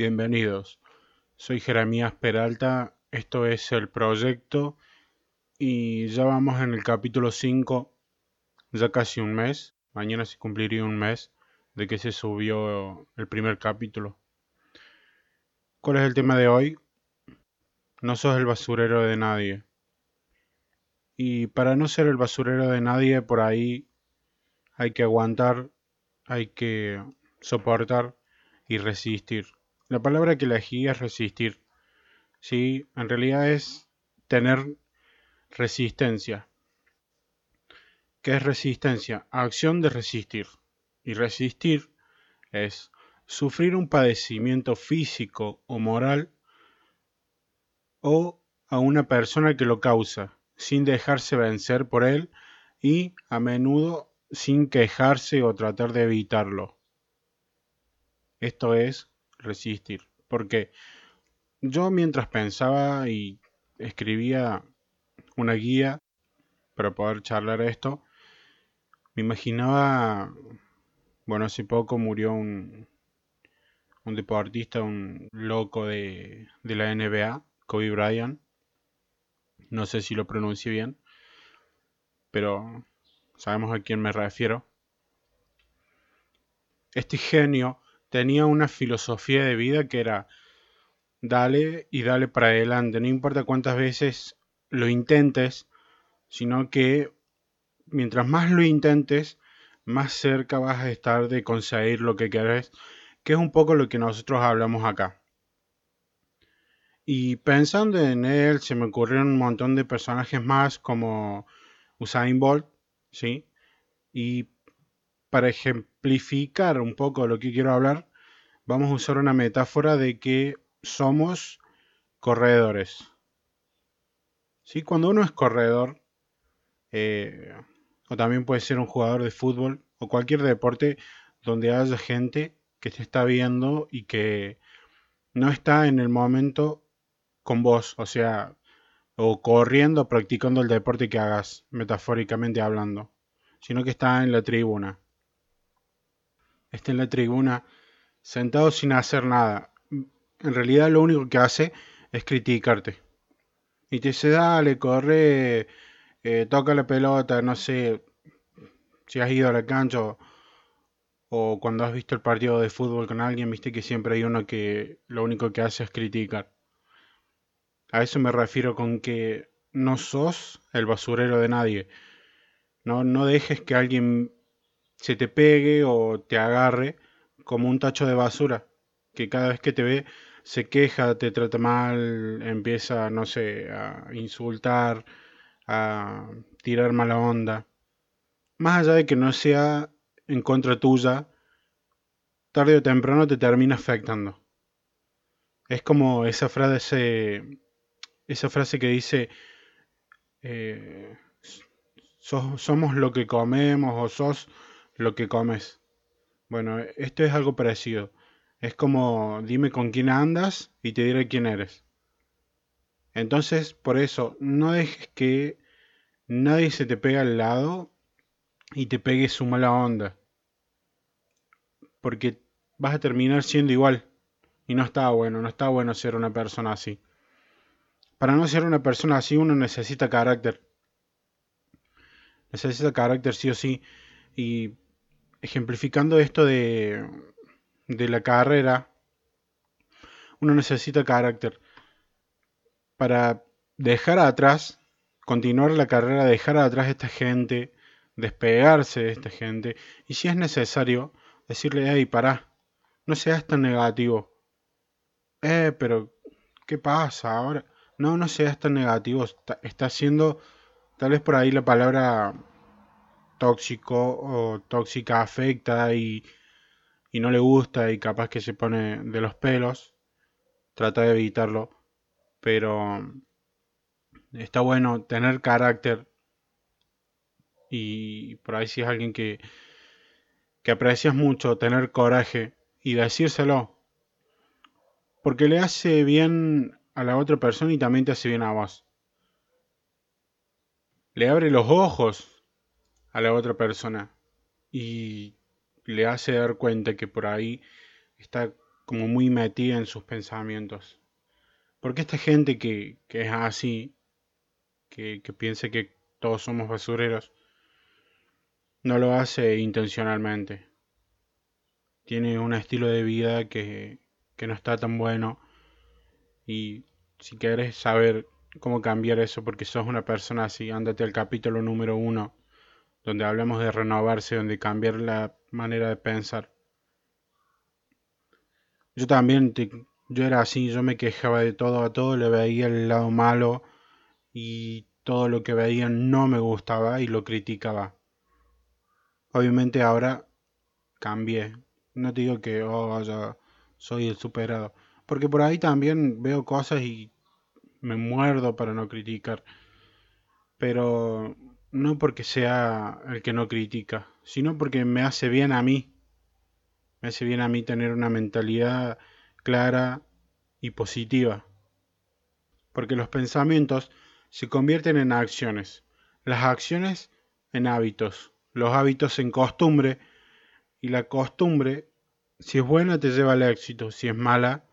Bienvenidos. Soy Jeremías Peralta, esto es el proyecto y ya vamos en el capítulo 5, ya casi un mes. Mañana se cumpliría un mes de que se subió el primer capítulo. ¿Cuál es el tema de hoy? No sos el basurero de nadie. Y para no ser el basurero de nadie, por ahí hay que aguantar, hay que soportar y resistir. La palabra que elegí es resistir. Sí, en realidad es tener resistencia. ¿Qué es resistencia? Acción de resistir. Y resistir es sufrir un padecimiento físico o moral o a una persona que lo causa, sin dejarse vencer por él y a menudo sin quejarse o tratar de evitarlo. Esto es resistir. Porque yo mientras pensaba y escribía una guía para poder charlar esto, me imaginaba, bueno, hace poco murió un, un deportista, un loco de, de la NBA, Kobe Bryant. No sé si lo pronuncie bien, pero sabemos a quién me refiero. Este genio tenía una filosofía de vida que era dale y dale para adelante, no importa cuántas veces lo intentes, sino que mientras más lo intentes, más cerca vas a estar de conseguir lo que querés, que es un poco lo que nosotros hablamos acá. Y pensando en él, se me ocurrieron un montón de personajes más como Usain Bolt, ¿sí? Y para ejemplificar un poco lo que quiero hablar, vamos a usar una metáfora de que somos corredores. ¿Sí? Cuando uno es corredor, eh, o también puede ser un jugador de fútbol o cualquier deporte donde haya gente que te está viendo y que no está en el momento con vos, o sea, o corriendo, practicando el deporte que hagas, metafóricamente hablando, sino que está en la tribuna está en la tribuna sentado sin hacer nada. En realidad lo único que hace es criticarte. Y te dice, dale, corre, eh, toca la pelota, no sé si has ido a la cancha o, o cuando has visto el partido de fútbol con alguien, viste que siempre hay uno que lo único que hace es criticar. A eso me refiero con que no sos el basurero de nadie. No, no dejes que alguien se te pegue o te agarre como un tacho de basura, que cada vez que te ve se queja, te trata mal, empieza, no sé, a insultar, a tirar mala onda. Más allá de que no sea en contra tuya, tarde o temprano te termina afectando. Es como esa frase, esa frase que dice, eh, somos lo que comemos o sos lo que comes. Bueno, esto es algo parecido. Es como dime con quién andas y te diré quién eres. Entonces, por eso, no dejes que nadie se te pegue al lado y te pegue su mala onda. Porque vas a terminar siendo igual. Y no está bueno, no está bueno ser una persona así. Para no ser una persona así uno necesita carácter. Necesita carácter sí o sí. Y ejemplificando esto de, de la carrera, uno necesita carácter para dejar atrás, continuar la carrera, dejar atrás a esta gente, despegarse de esta gente, y si es necesario, decirle, hey, pará, no seas tan negativo. Eh, pero, ¿qué pasa ahora? No, no seas tan negativo, está, está haciendo, tal vez por ahí la palabra tóxico o tóxica afecta y, y no le gusta y capaz que se pone de los pelos, trata de evitarlo, pero está bueno tener carácter y por ahí si es alguien que, que aprecias mucho, tener coraje y decírselo, porque le hace bien a la otra persona y también te hace bien a vos. Le abre los ojos a la otra persona y le hace dar cuenta que por ahí está como muy metida en sus pensamientos. Porque esta gente que, que es así, que, que piensa que todos somos basureros, no lo hace intencionalmente. Tiene un estilo de vida que, que no está tan bueno. Y si quieres saber cómo cambiar eso porque sos una persona así, ándate al capítulo número uno, donde hablamos de renovarse, donde cambiar la manera de pensar. Yo también, yo era así, yo me quejaba de todo a todo, le veía el lado malo y todo lo que veía no me gustaba y lo criticaba. Obviamente ahora cambié. No te digo que oh, ya soy el superado. Porque por ahí también veo cosas y me muerdo para no criticar. Pero no porque sea el que no critica, sino porque me hace bien a mí. Me hace bien a mí tener una mentalidad clara y positiva. Porque los pensamientos se convierten en acciones, las acciones en hábitos, los hábitos en costumbre y la costumbre, si es buena, te lleva al éxito, si es mala,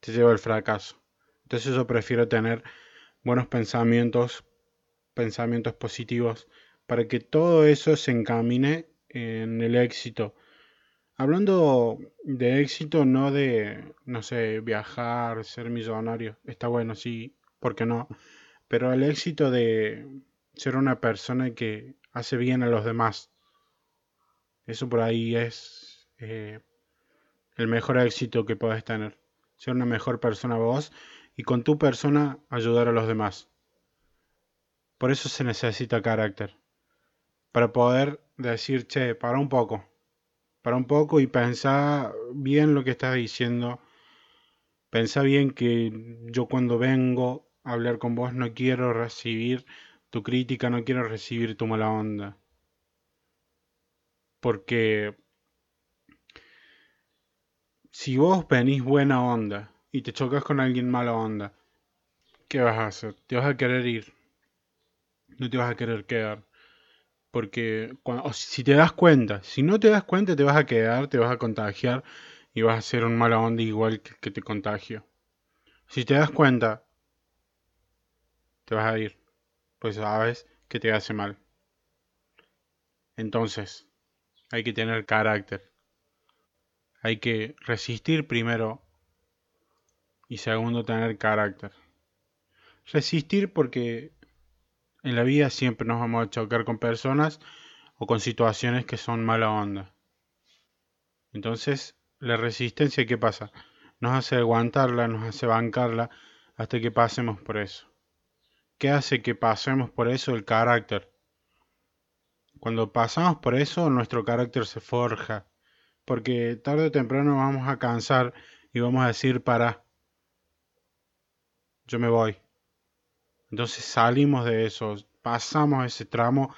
te lleva al fracaso. Entonces yo prefiero tener buenos pensamientos, pensamientos positivos, para que todo eso se encamine en el éxito. Hablando de éxito, no de, no sé, viajar, ser millonario, está bueno, sí, ¿por qué no? Pero el éxito de ser una persona que hace bien a los demás, eso por ahí es eh, el mejor éxito que puedes tener. Ser una mejor persona vos y con tu persona ayudar a los demás. Por eso se necesita carácter. Para poder decir, che, para un poco. Para un poco y pensar bien lo que estás diciendo. Pensá bien que yo cuando vengo a hablar con vos no quiero recibir tu crítica, no quiero recibir tu mala onda. Porque si vos venís buena onda y te chocas con alguien mala onda, ¿qué vas a hacer? Te vas a querer ir. No te vas a querer quedar. Porque cuando, si te das cuenta, si no te das cuenta, te vas a quedar, te vas a contagiar y vas a ser un mala onda igual que, que te contagio. Si te das cuenta, te vas a ir. Pues sabes que te hace mal. Entonces, hay que tener carácter. Hay que resistir primero y segundo, tener carácter. Resistir porque en la vida siempre nos vamos a chocar con personas o con situaciones que son mala onda. Entonces, la resistencia, ¿qué pasa? Nos hace aguantarla, nos hace bancarla hasta que pasemos por eso. ¿Qué hace que pasemos por eso? El carácter. Cuando pasamos por eso, nuestro carácter se forja. Porque tarde o temprano vamos a cansar y vamos a decir, para, yo me voy. Entonces salimos de eso, pasamos ese tramo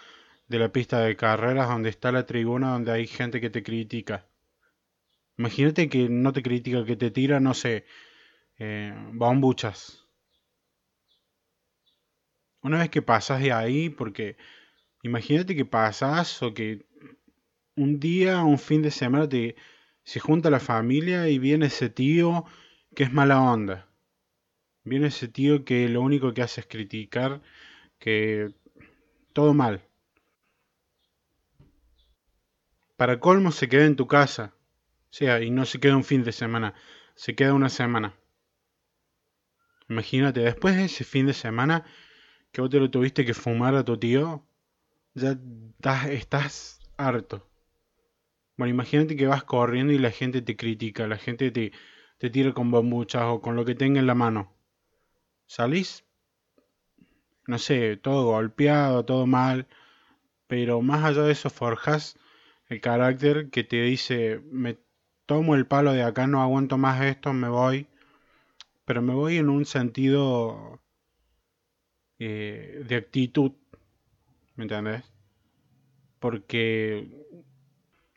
de la pista de carreras donde está la tribuna donde hay gente que te critica. Imagínate que no te critica, que te tira, no sé, eh, bombuchas. Una vez que pasas de ahí, porque imagínate que pasas o que un día, un fin de semana, te, se junta la familia y viene ese tío que es mala onda. Viene ese tío que lo único que hace es criticar, que todo mal. Para colmo se queda en tu casa. O sea, y no se queda un fin de semana, se queda una semana. Imagínate, después de ese fin de semana que vos te lo tuviste que fumar a tu tío, ya estás, estás harto. Bueno, imagínate que vas corriendo y la gente te critica, la gente te, te tira con bombuchas o con lo que tenga en la mano salís, no sé, todo golpeado, todo mal, pero más allá de eso forjas el carácter que te dice, me tomo el palo de acá, no aguanto más esto, me voy, pero me voy en un sentido eh, de actitud, ¿me entiendes? Porque,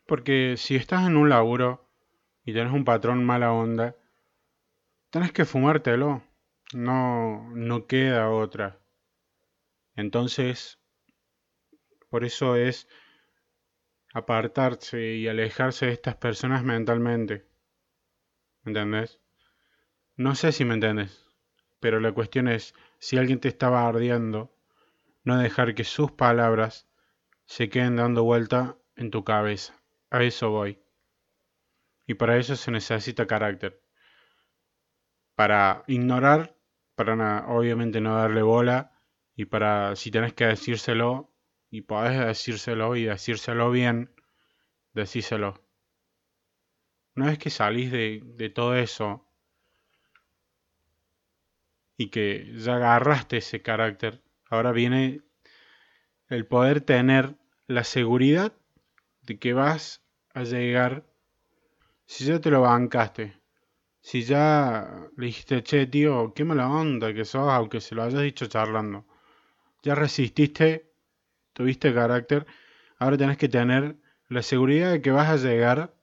porque si estás en un laburo y tienes un patrón mala onda, tenés que fumártelo no, no queda otra. Entonces, por eso es apartarse y alejarse de estas personas mentalmente. ¿Me entendés? No sé si me entendés, pero la cuestión es, si alguien te estaba ardiendo, no dejar que sus palabras se queden dando vuelta en tu cabeza. A eso voy. Y para eso se necesita carácter. Para ignorar, para obviamente no darle bola, y para si tenés que decírselo, y podés decírselo y decírselo bien, decíselo. Una vez que salís de, de todo eso y que ya agarraste ese carácter, ahora viene el poder tener la seguridad de que vas a llegar, si ya te lo bancaste, si ya le dijiste, che, tío, qué mala onda que sos, aunque se lo hayas dicho charlando, ya resististe, tuviste carácter, ahora tenés que tener la seguridad de que vas a llegar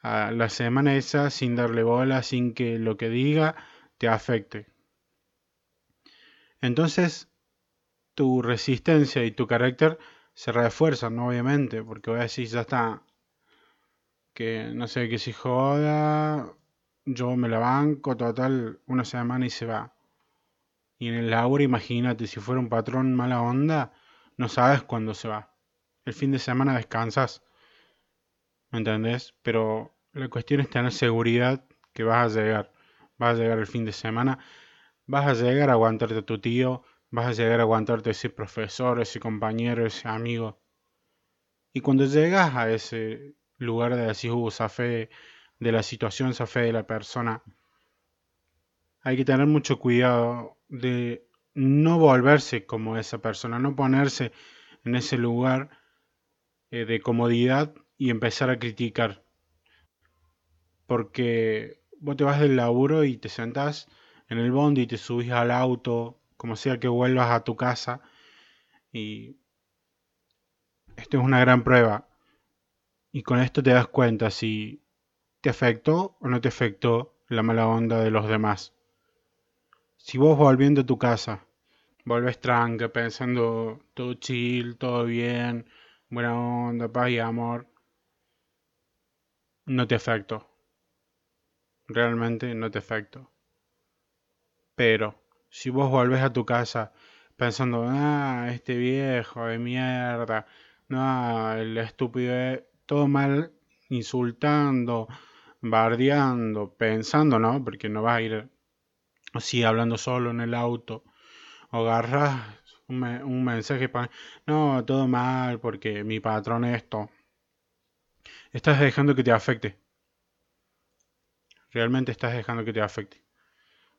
a la semana esa sin darle bola, sin que lo que diga te afecte. Entonces, tu resistencia y tu carácter se refuerzan, obviamente, porque voy a decir, ya está, que no sé, que si joda, yo me la banco total una semana y se va. Y en el laburo, imagínate, si fuera un patrón mala onda, no sabes cuándo se va. El fin de semana descansas, ¿me entendés? Pero la cuestión es tener seguridad que vas a llegar. Vas a llegar el fin de semana, vas a llegar a aguantarte a tu tío, vas a llegar a aguantarte ese profesor, ese compañero, ese amigo. Y cuando llegas a ese lugar de decir, uh, de la situación, fe de la persona, hay que tener mucho cuidado de no volverse como esa persona, no ponerse en ese lugar eh, de comodidad y empezar a criticar. Porque vos te vas del laburo y te sentás en el bondi y te subís al auto como sea que vuelvas a tu casa. Y esto es una gran prueba. Y con esto te das cuenta si te afectó o no te afectó la mala onda de los demás. Si vos volviendo a tu casa, vuelves tranca, pensando todo chill, todo bien, buena onda, paz y amor, no te afectó. Realmente no te afectó. Pero si vos volvés a tu casa pensando, ah, este viejo de mierda, no, el estúpido, todo mal, insultando, bardeando, pensando, ¿no? Porque no vas a ir así hablando solo en el auto, o agarras un, un mensaje para, no, todo mal porque mi patrón esto. Estás dejando que te afecte. Realmente estás dejando que te afecte.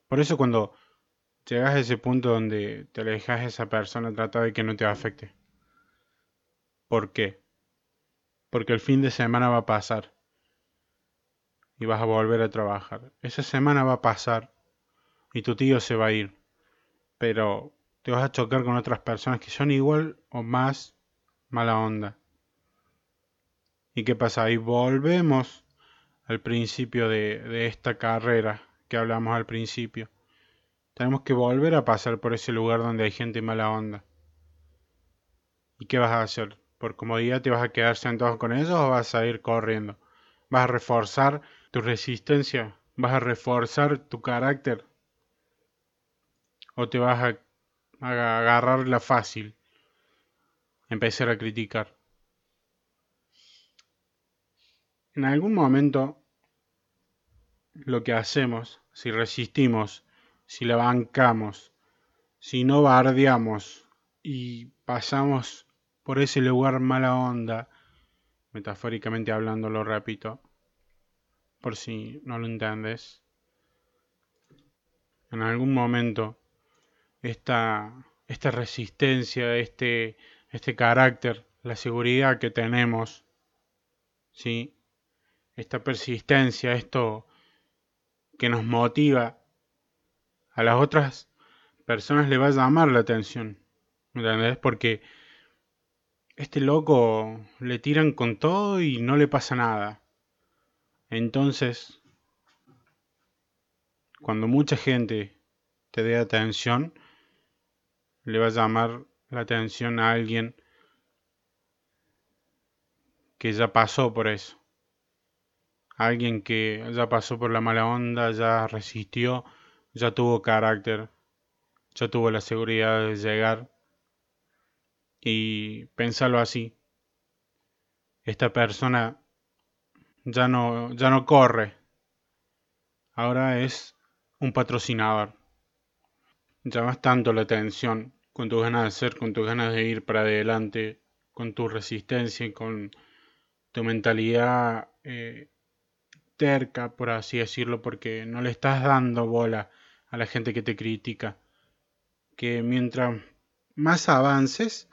Por eso cuando llegas a ese punto donde te alejas de esa persona, trata de que no te afecte. ¿Por qué? Porque el fin de semana va a pasar y vas a volver a trabajar. Esa semana va a pasar y tu tío se va a ir, pero te vas a chocar con otras personas que son igual o más mala onda. ¿Y qué pasa? Ahí volvemos al principio de, esta carrera que hablamos al principio tenemos que volver a pasar por ese lugar donde hay gente mala onda. ¿Y qué vas a hacer? ¿Por comodidad te vas a quedar sentado con ellos o vas a ir corriendo? ¿Vas a reforzar tu resistencia? ¿Vas a reforzar tu carácter? ¿O te vas a, agarrar la fácil? Empezar a criticar. En algún momento lo que hacemos, si resistimos si la bancamos, si no bardeamos y pasamos por ese lugar mala onda, metafóricamente hablando lo repito, por si no lo entiendes, en algún momento esta, esta resistencia, este, este carácter, la seguridad que tenemos, ¿sí? esta persistencia, esto que nos motiva a las otras personas le va a llamar la atención. ¿Me entendés? Porque este loco le tiran con todo y no le pasa nada. Entonces, cuando mucha gente te dé atención, le va a llamar la atención a alguien que ya pasó por eso. alguien que ya pasó por la mala onda, ya resistió, ya tuvo carácter, ya tuvo la seguridad de llegar. Y pensarlo así. Esta persona ya no, ya no corre. Ahora es un patrocinador. Llamas tanto la atención con tus ganas de hacer, con tus ganas de ir para adelante, con tu resistencia y con tu mentalidad eh, terca, por así decirlo, porque no le estás dando bola a la gente que te critica. Que mientras más avances,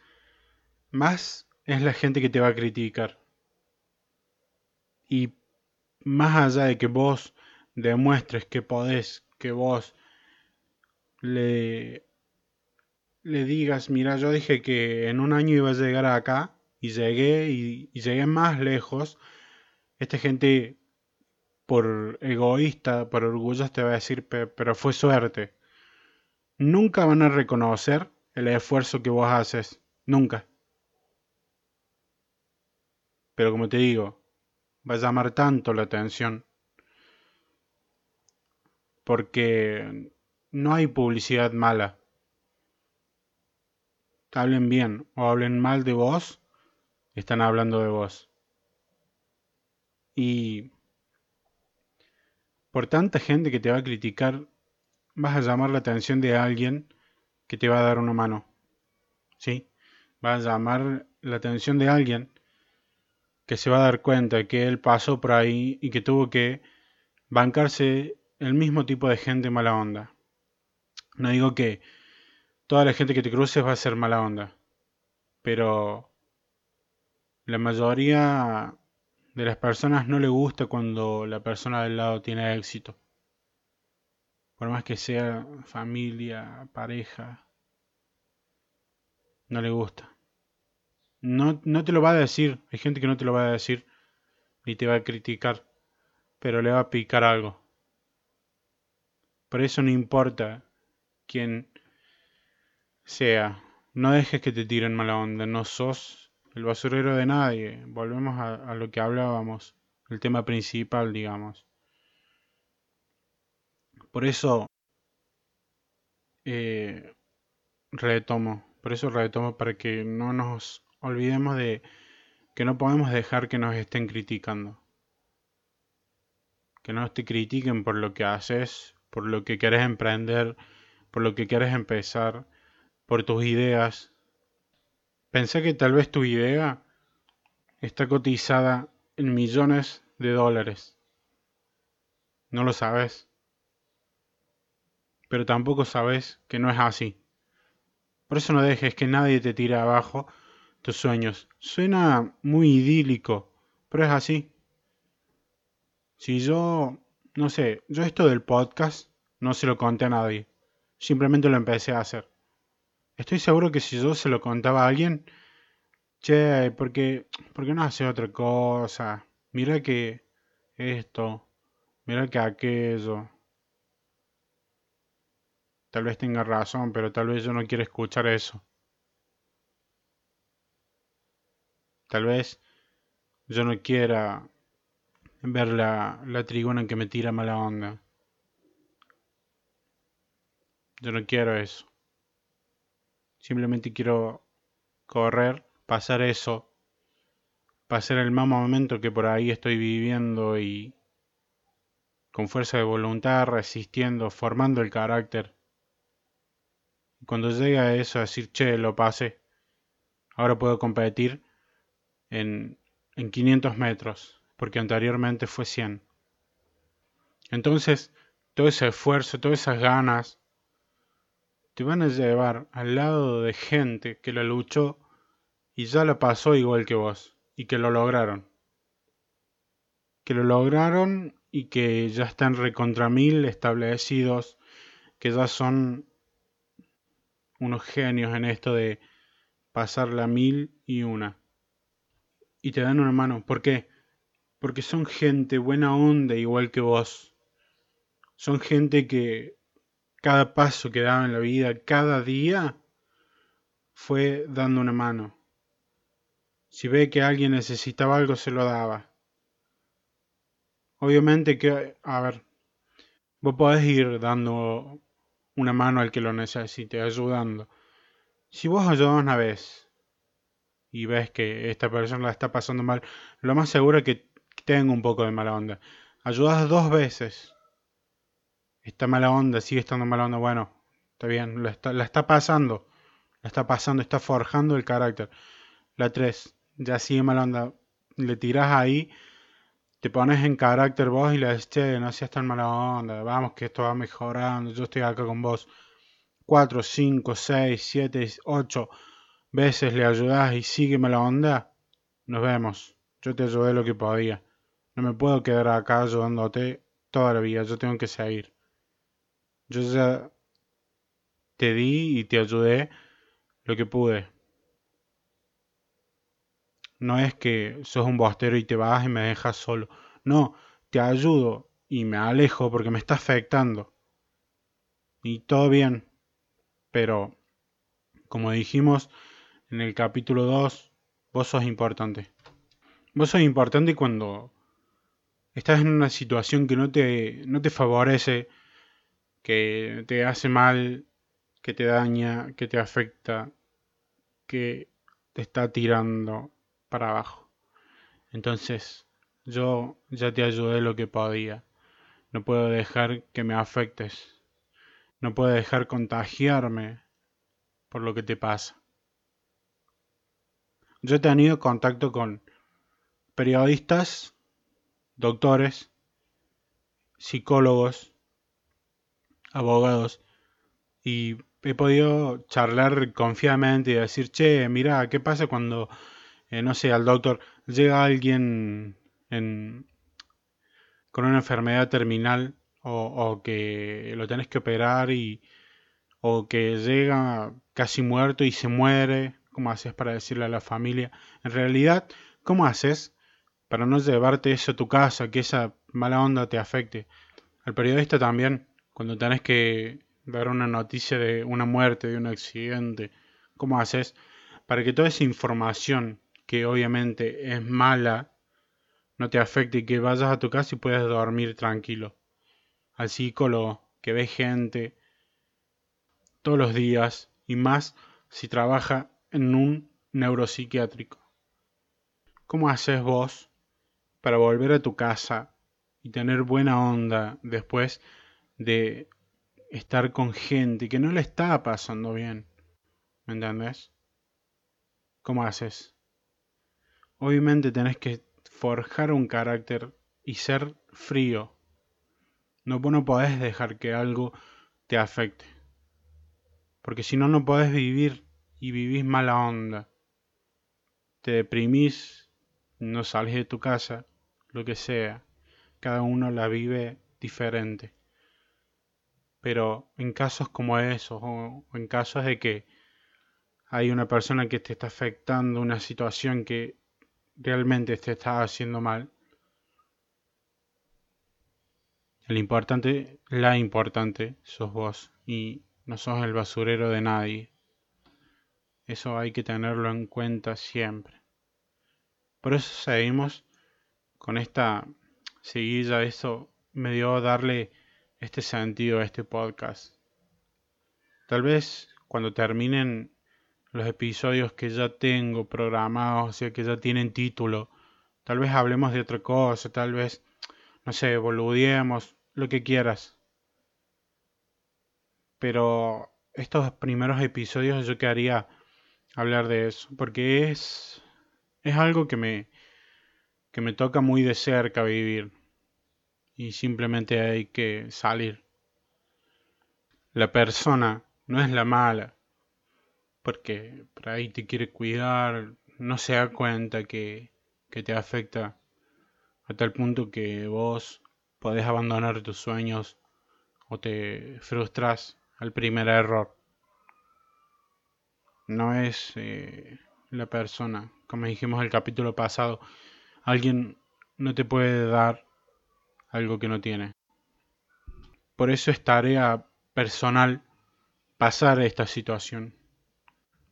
más es la gente que te va a criticar. Y más allá de que vos demuestres que podés, que vos le, le digas, mira, yo dije que en un año iba a llegar acá y llegué y, llegué más lejos, esta gente por egoísta, por orgullo te va a decir, pero fue suerte. Nunca van a reconocer el esfuerzo que vos haces, nunca. Pero como te digo, va a llamar tanto la atención porque no hay publicidad mala. Hablen bien o hablen mal de vos, están hablando de vos. Y por tanta gente que te va a criticar, vas a llamar la atención de alguien que te va a dar una mano. ¿Sí? Vas a llamar la atención de alguien que se va a dar cuenta que él pasó por ahí y que tuvo que bancarse el mismo tipo de gente mala onda. No digo que toda la gente que te cruces va a ser mala onda, pero la mayoría de las personas no le gusta cuando la persona del lado tiene éxito. Por más que sea familia, pareja, no le gusta. No, no te lo va a decir, hay gente que no te lo va a decir ni te va a criticar, pero le va a picar algo. Por eso no importa quién sea, no dejes que te tiren mala onda, no sos el basurero de nadie. Volvemos a, lo que hablábamos, el tema principal, digamos. Por eso eh, retomo, por eso retomo para que no nos olvidemos de que no podemos dejar que nos estén criticando. Que no te critiquen por lo que haces, por lo que quieres emprender, por lo que quieres empezar, por tus ideas. Pensé que tal vez tu idea está cotizada en millones de dólares. No lo sabes. Pero tampoco sabes que no es así. Por eso no dejes que nadie te tire abajo sueños. Suena muy idílico, pero es así. Si yo no sé, yo esto del podcast no se lo conté a nadie. Simplemente lo empecé a hacer. Estoy seguro que si yo se lo contaba a alguien, che, ¿por qué, ¿por qué no hace otra cosa? Mira que esto, mira que aquello. Tal vez tenga razón, pero tal vez yo no quiero escuchar eso. Tal vez yo no quiera ver la, la trigona que me tira mala onda. Yo no quiero eso. Simplemente quiero correr, pasar eso, pasar el mal momento que por ahí estoy viviendo y con fuerza de voluntad, resistiendo, formando el carácter. Y cuando llega eso decir, che, lo pasé, ahora puedo competir en, en 500 metros porque anteriormente fue 100. Entonces, todo ese esfuerzo, todas esas ganas, te van a llevar al lado de gente que la luchó y ya la pasó igual que vos, y que lo lograron. Que lo lograron y que ya están recontra mil establecidos, que ya son unos genios en esto de pasar la mil y una. Y te dan una mano. ¿Por qué? porque son gente buena onda igual que vos. Son gente que cada paso que daba en la vida, cada día, fue dando una mano. Si ve que alguien necesitaba algo, se lo daba. Obviamente que, a ver, vos podés ir dando una mano al que lo necesite, ayudando. Si vos ayudas una vez y ves que esta persona la está pasando mal, lo más seguro es que tenga un poco de mala onda. Ayudas dos veces. Está mala onda, sigue estando mala onda. Bueno, está bien, la está, la está pasando. La está pasando, está forjando el carácter. La tres, ya sigue mala onda. Le tiras ahí, te pones en carácter vos y le dices, che, no seas tan mala onda. Vamos, que esto va mejorando. Yo estoy acá con vos. Cuatro, cinco, seis, siete, ocho veces le ayudás y sigue mala onda. Nos vemos. Yo te ayudé lo que podía. No me puedo quedar acá ayudándote toda la vida. Yo tengo que seguir. Yo ya te di y te ayudé lo que pude. No es que sos un bostero y te vas y me dejas solo. No, te ayudo y me alejo porque me está afectando. Y todo bien. Pero, como dijimos en el capítulo 2, vos sos importante. Vos sos importante cuando estás en una situación que no te, no te favorece, que te hace mal, que te daña, que te afecta, que te está tirando para abajo. Entonces, yo ya te ayudé lo que podía. No puedo dejar que me afectes. No puedo dejar contagiarme por lo que te pasa. Yo he tenido contacto con periodistas, doctores, psicólogos, abogados y he podido charlar confiadamente y decir, che, mira, ¿qué pasa cuando, eh, no sé, al doctor llega alguien con una enfermedad terminal o, que lo tenés que operar y, o que llega casi muerto y se muere? ¿Cómo haces para decirle a la familia? En realidad, ¿cómo haces para no llevarte eso a tu casa, que esa mala onda te afecte? Al periodista también, cuando tenés que dar una noticia de una muerte, de un accidente, ¿cómo haces para que toda esa información, que obviamente es mala, no te afecte y que vayas a tu casa y puedas dormir tranquilo? Al psicólogo que ve gente todos los días y más si trabaja en un neuropsiquiátrico. ¿Cómo haces vos para volver a tu casa y tener buena onda después de estar con gente que no le está pasando bien. ¿Me entiendes? ¿Cómo haces? Obviamente tenés que forjar un carácter y ser frío. No, no podés dejar que algo te afecte. Porque si no, no podés vivir y vivís mala onda. Te deprimís, no sales de tu casa, lo que sea. Cada uno la vive diferente. Pero en casos como esos, o en casos de que hay una persona que te está afectando, una situación que realmente te está haciendo mal, el importante, la importante, sos vos y no sos el basurero de nadie. Eso hay que tenerlo en cuenta siempre. Por eso seguimos con esta seguilla. Eso me dio a darle este sentido a este podcast. Tal vez cuando terminen los episodios que ya tengo programados, o sea, que ya tienen título, tal vez hablemos de otra cosa, tal vez, no sé, boludeemos, lo que quieras. Pero estos primeros episodios yo quería hablar de eso, porque es, es algo que me, que me toca muy de cerca vivir y simplemente hay que salir. La persona no es la mala, porque por ahí te quiere cuidar, no se da cuenta que, que te afecta a tal punto que vos podés abandonar tus sueños o te frustras al primer error. No es eh, la persona, como dijimos el capítulo pasado, alguien no te puede dar algo que no tiene. Por eso es tarea personal pasar esta situación,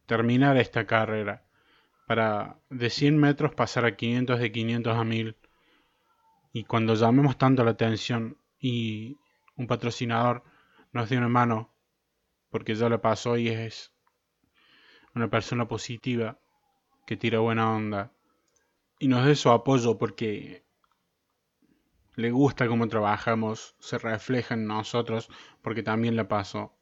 terminar esta carrera, para de 100 metros pasar a 500, de 500 a 1000 Y cuando llamemos tanto la atención y un patrocinador nos dé una mano, porque ya le pasó y es una persona positiva que tira buena onda y nos dé su apoyo porque le gusta cómo trabajamos, se refleja en nosotros porque también le pasó.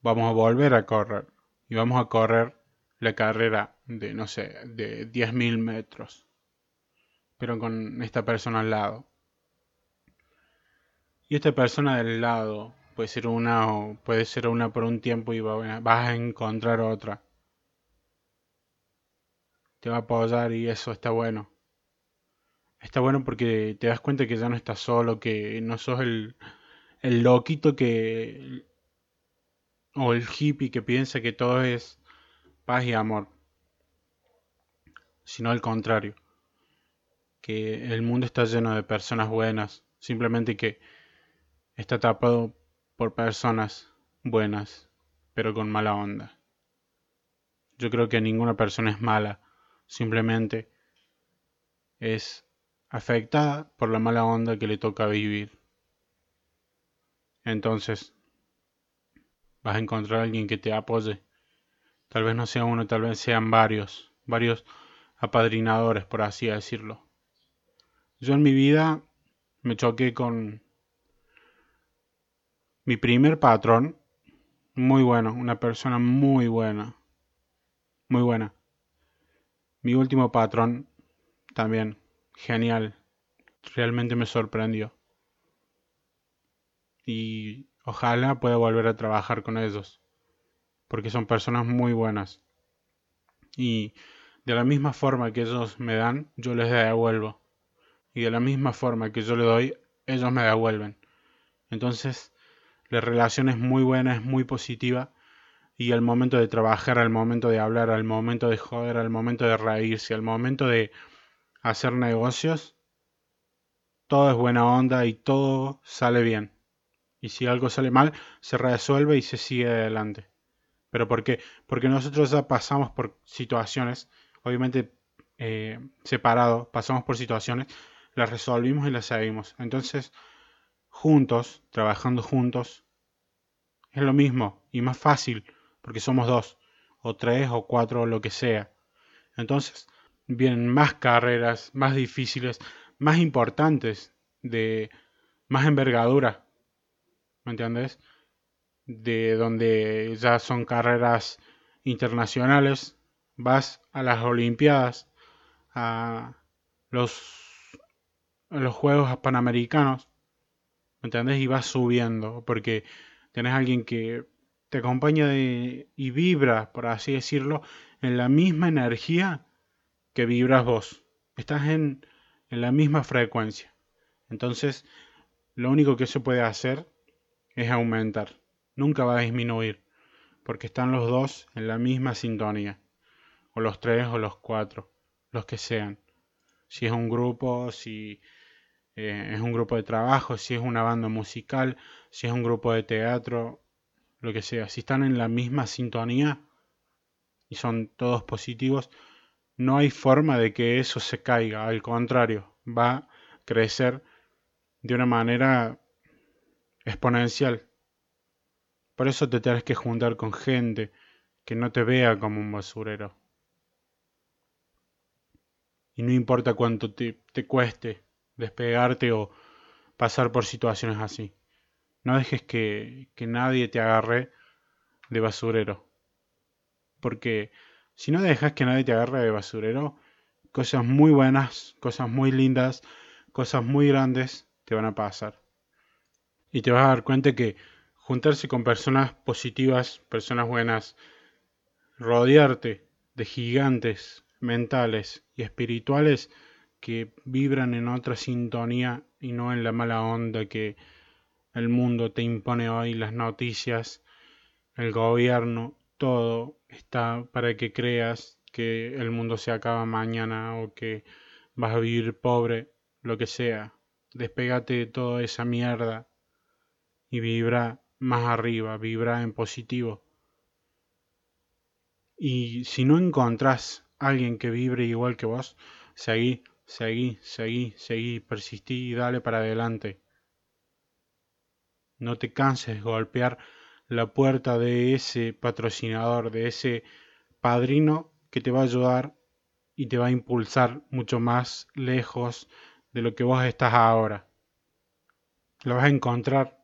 Vamos a volver a correr y vamos a correr la carrera de, no sé, de 10.000 metros, pero con esta persona al lado. Y esta persona del lado puede ser una o puede ser una por un tiempo y vas a encontrar otra. Te va a apoyar y eso está bueno. Está bueno porque te das cuenta que ya no estás solo, que no sos el, el loquito que... o el hippie que piensa que todo es paz y amor. Sino al contrario. Que el mundo está lleno de personas buenas. Simplemente que está tapado por personas buenas, pero con mala onda. Yo creo que ninguna persona es mala. Simplemente es afectada por la mala onda que le toca vivir. Entonces, vas a encontrar a alguien que te apoye. Tal vez no sea uno, tal vez sean varios, varios apadrinadores, por así decirlo. Yo en mi vida me choqué con mi primer patrón, muy bueno, una persona muy buena, muy buena. Mi último patrón, también genial. Realmente me sorprendió. Y ojalá pueda volver a trabajar con ellos. Porque son personas muy buenas. Y de la misma forma que ellos me dan, yo les devuelvo. Y de la misma forma que yo le doy, ellos me devuelven. Entonces, la relación es muy buena, es muy positiva. Y al momento de trabajar, al momento de hablar, al momento de joder, al momento de reírse, al momento de hacer negocios, todo es buena onda y todo sale bien. Y si algo sale mal, se resuelve y se sigue adelante. ¿Pero por qué? Porque nosotros ya pasamos por situaciones, obviamente eh, separados, pasamos por situaciones, las resolvimos y las seguimos. Entonces, juntos, trabajando juntos, es lo mismo y más fácil, porque somos dos, o tres, o cuatro, o lo que sea. Entonces, vienen más carreras, más difíciles, más importantes, de más envergadura, ¿me entiendes? De donde ya son carreras internacionales, vas a las Olimpiadas, a los, a los Juegos Panamericanos, ¿me entiendes? Y vas subiendo, porque tenés alguien que te acompaña y vibra, por así decirlo, en la misma energía que vibras vos. Estás en, en la misma frecuencia. Entonces, lo único que se puede hacer es aumentar. Nunca va a disminuir. Porque están los dos en la misma sintonía. O los tres o los cuatro. Los que sean. Si es un grupo, si eh, es un grupo de trabajo, si es una banda musical, si es un grupo de teatro, lo que sea. Si están en la misma sintonía y son todos positivos, no hay forma de que eso se caiga, al contrario, va a crecer de una manera exponencial. Por eso te tienes que juntar con gente que no te vea como un basurero. Y no importa cuánto te, te cueste despegarte o pasar por situaciones así. No dejes que, que nadie te agarre de basurero. Porque si no dejas que nadie te agarre de basurero, cosas muy buenas, cosas muy lindas, cosas muy grandes te van a pasar. Y te vas a dar cuenta que juntarse con personas positivas, personas buenas, rodearte de gigantes mentales y espirituales que vibran en otra sintonía y no en la mala onda que el mundo te impone hoy, las noticias, el gobierno, todo está para que creas que el mundo se acaba mañana o que vas a vivir pobre, lo que sea. Despégate de toda esa mierda y vibra más arriba, vibra en positivo. Y si no encontrás alguien que vibre igual que vos, seguí, Seguí, seguí, seguí, persistí y dale para adelante. No te canses golpear la puerta de ese patrocinador, de ese padrino que te va a ayudar y te va a impulsar mucho más lejos de lo que vos estás ahora. Lo vas a encontrar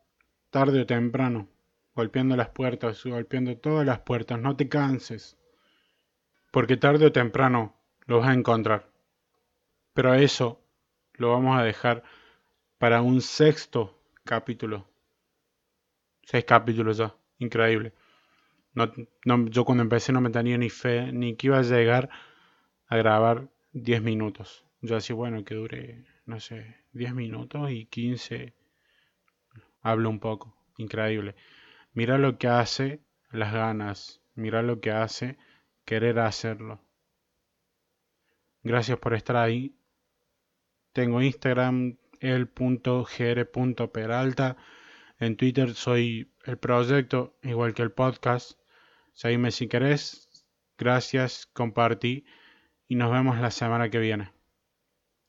tarde o temprano, golpeando las puertas, golpeando todas las puertas, no te canses, porque tarde o temprano lo vas a encontrar. Pero eso lo vamos a dejar para un sexto capítulo. Seis capítulos ya, increíble. yo cuando empecé no me tenía ni fe, ni que iba a llegar a grabar 10 minutos. Yo así, bueno, que dure, no sé, 10 minutos y 15 hablo un poco. Increíble. Mira lo que hace las ganas, mira lo que hace querer hacerlo. Gracias por estar ahí. Tengo Instagram el.gr.peralta. En Twitter soy el proyecto, igual que el podcast. Seguime si querés. Gracias, compartí y nos vemos la semana que viene.